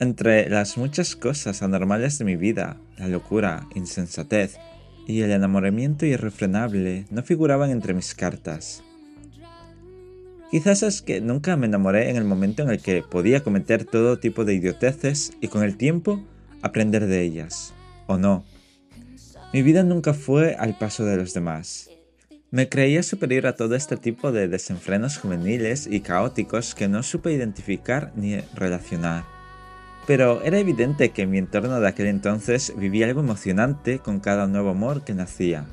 Entre las muchas cosas anormales de mi vida, la locura, insensatez y el enamoramiento irrefrenable no figuraban entre mis cartas. Quizás es que nunca me enamoré en el momento en el que podía cometer todo tipo de idioteces y con el tiempo aprender de ellas. ¿O no? Mi vida nunca fue al paso de los demás. Me creía superior a todo este tipo de desenfrenos juveniles y caóticos que no supe identificar ni relacionar. Pero era evidente que mi entorno de aquel entonces vivía algo emocionante con cada nuevo amor que nacía.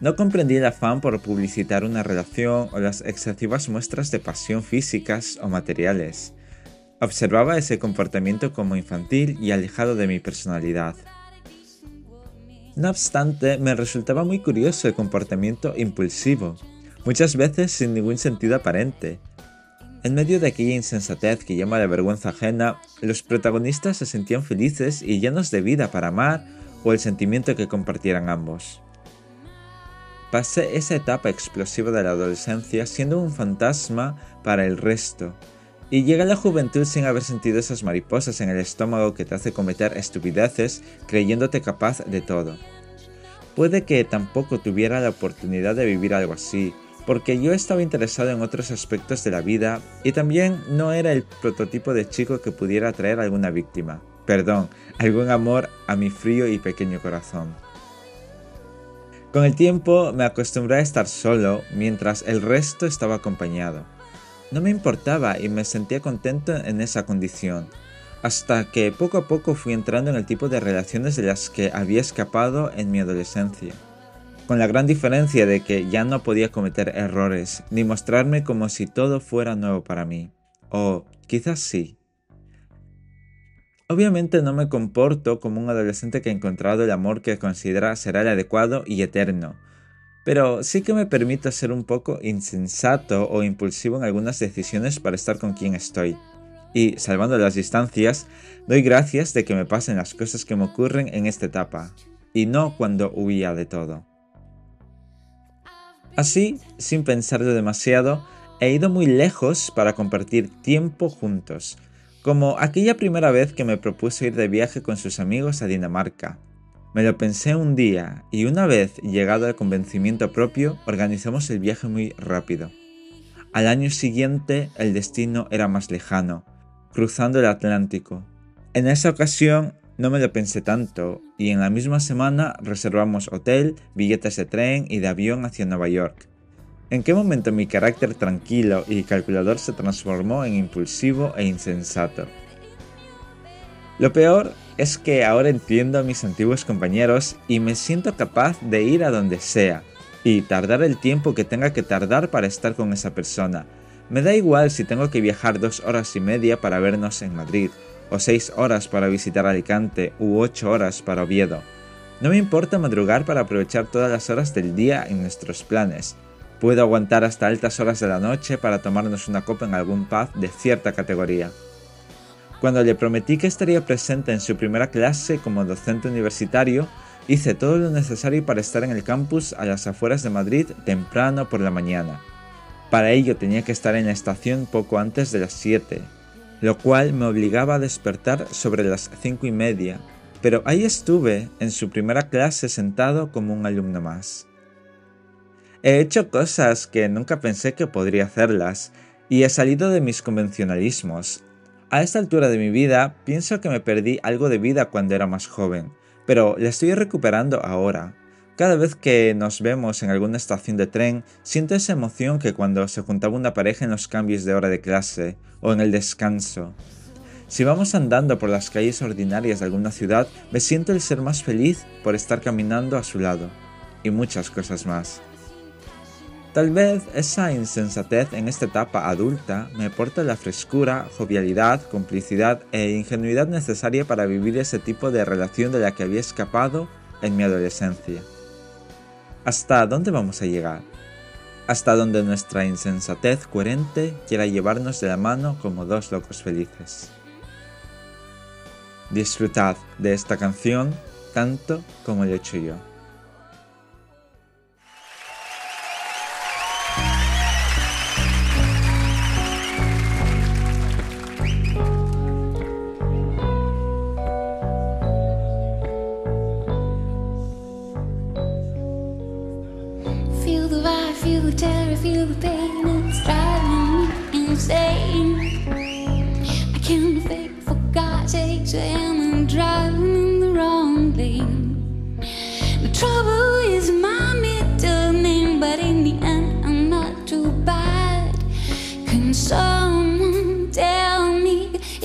No comprendí el afán por publicitar una relación o las excesivas muestras de pasión físicas o materiales. Observaba ese comportamiento como infantil y alejado de mi personalidad. No obstante, me resultaba muy curioso el comportamiento impulsivo, muchas veces sin ningún sentido aparente. En medio de aquella insensatez que llama la vergüenza ajena, los protagonistas se sentían felices y llenos de vida para amar o el sentimiento que compartieran ambos. Pasé esa etapa explosiva de la adolescencia siendo un fantasma para el resto, y llega la juventud sin haber sentido esas mariposas en el estómago que te hace cometer estupideces creyéndote capaz de todo. Puede que tampoco tuviera la oportunidad de vivir algo así, porque yo estaba interesado en otros aspectos de la vida y también no era el prototipo de chico que pudiera atraer alguna víctima, perdón, algún amor a mi frío y pequeño corazón. Con el tiempo me acostumbré a estar solo mientras el resto estaba acompañado. No me importaba y me sentía contento en esa condición, hasta que poco a poco fui entrando en el tipo de relaciones de las que había escapado en mi adolescencia, con la gran diferencia de que ya no podía cometer errores ni mostrarme como si todo fuera nuevo para mí, o quizás sí, Obviamente no me comporto como un adolescente que ha encontrado el amor que considera será el adecuado y eterno, pero sí que me permito ser un poco insensato o impulsivo en algunas decisiones para estar con quien estoy. Y, salvando las distancias, doy gracias de que me pasen las cosas que me ocurren en esta etapa, y no cuando huía de todo. Así, sin pensarlo demasiado, he ido muy lejos para compartir tiempo juntos, como aquella primera vez que me propuso ir de viaje con sus amigos a Dinamarca. Me lo pensé un día y una vez llegado al convencimiento propio, organizamos el viaje muy rápido. Al año siguiente el destino era más lejano, cruzando el Atlántico. En esa ocasión no me lo pensé tanto y en la misma semana reservamos hotel, billetes de tren y de avión hacia Nueva York. ¿En qué momento mi carácter tranquilo y calculador se transformó en impulsivo e insensato? Lo peor es que ahora entiendo a mis antiguos compañeros y me siento capaz de ir a donde sea y tardar el tiempo que tenga que tardar para estar con esa persona. Me da igual si tengo que viajar dos horas y media para vernos en Madrid, o seis horas para visitar Alicante, u ocho horas para Oviedo. No me importa madrugar para aprovechar todas las horas del día en nuestros planes. Puedo aguantar hasta altas horas de la noche para tomarnos una copa en algún pub de cierta categoría. Cuando le prometí que estaría presente en su primera clase como docente universitario, hice todo lo necesario para estar en el campus a las afueras de Madrid temprano por la mañana. Para ello tenía que estar en la estación poco antes de las 7, lo cual me obligaba a despertar sobre las 5 y media, pero ahí estuve en su primera clase sentado como un alumno más. He hecho cosas que nunca pensé que podría hacerlas y he salido de mis convencionalismos. A esta altura de mi vida pienso que me perdí algo de vida cuando era más joven, pero la estoy recuperando ahora. Cada vez que nos vemos en alguna estación de tren, siento esa emoción que cuando se juntaba una pareja en los cambios de hora de clase o en el descanso. Si vamos andando por las calles ordinarias de alguna ciudad, me siento el ser más feliz por estar caminando a su lado. Y muchas cosas más. Tal vez esa insensatez en esta etapa adulta me aporta la frescura, jovialidad, complicidad e ingenuidad necesaria para vivir ese tipo de relación de la que había escapado en mi adolescencia. ¿Hasta dónde vamos a llegar? Hasta donde nuestra insensatez coherente quiera llevarnos de la mano como dos locos felices. Disfrutad de esta canción tanto como lo he hecho yo.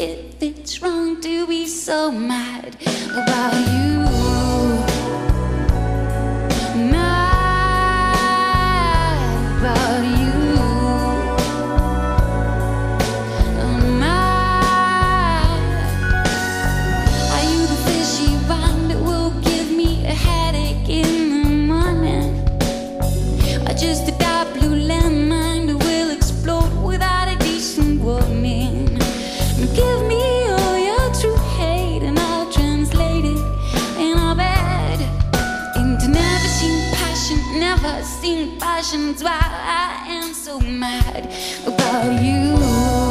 If it's wrong to be so mad about you. passion, never seen passions. Why I am so mad about you.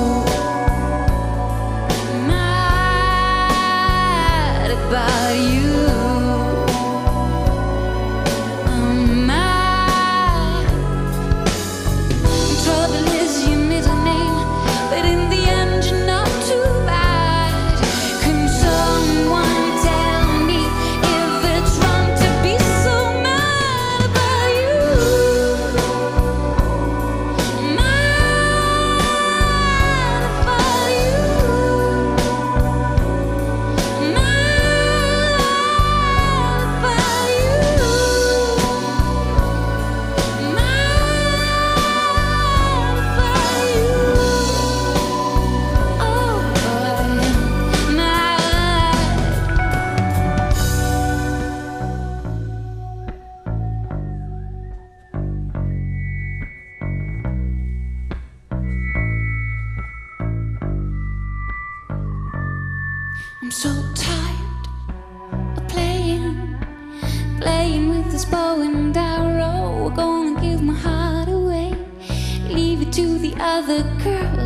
is bowing down arrow. gonna give my heart away, leave it to the other girl.